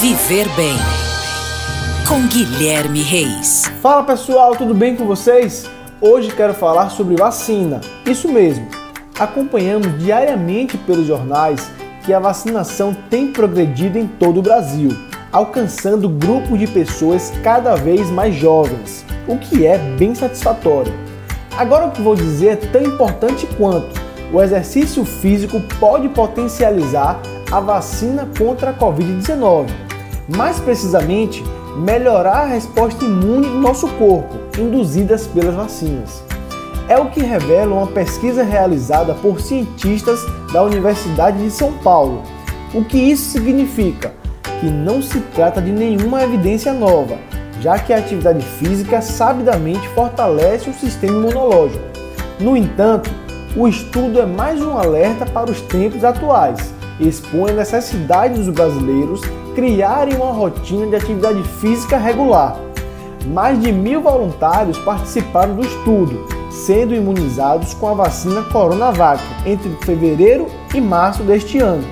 Viver Bem com Guilherme Reis. Fala pessoal, tudo bem com vocês? Hoje quero falar sobre vacina. Isso mesmo. Acompanhamos diariamente pelos jornais que a vacinação tem progredido em todo o Brasil, alcançando grupos de pessoas cada vez mais jovens, o que é bem satisfatório. Agora o que vou dizer é tão importante quanto o exercício físico pode potencializar a vacina contra a Covid-19. Mais precisamente, melhorar a resposta imune do nosso corpo, induzidas pelas vacinas. É o que revela uma pesquisa realizada por cientistas da Universidade de São Paulo. O que isso significa? Que não se trata de nenhuma evidência nova, já que a atividade física sabidamente fortalece o sistema imunológico. No entanto, o estudo é mais um alerta para os tempos atuais expõe a necessidade dos brasileiros criarem uma rotina de atividade física regular. Mais de mil voluntários participaram do estudo, sendo imunizados com a vacina Coronavac entre fevereiro e março deste ano.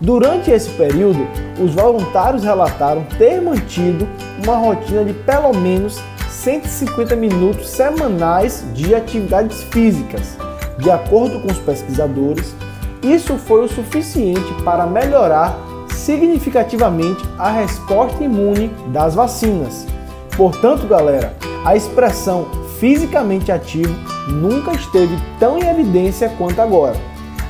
Durante esse período, os voluntários relataram ter mantido uma rotina de pelo menos 150 minutos semanais de atividades físicas de acordo com os pesquisadores, isso foi o suficiente para melhorar significativamente a resposta imune das vacinas. Portanto, galera, a expressão fisicamente ativo nunca esteve tão em evidência quanto agora.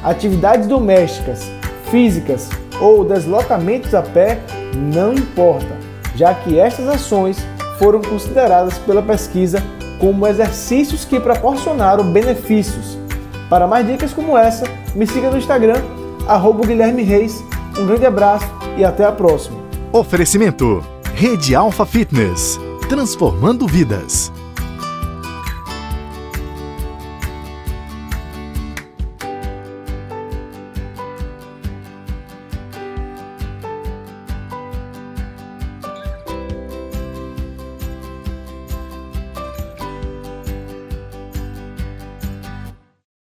Atividades domésticas, físicas ou deslocamentos a pé não importa, já que estas ações foram consideradas pela pesquisa como exercícios que proporcionaram benefícios para mais dicas como essa, me siga no Instagram, arroba Guilherme Reis. Um grande abraço e até a próxima. Oferecimento: Rede Alfa Fitness transformando vidas.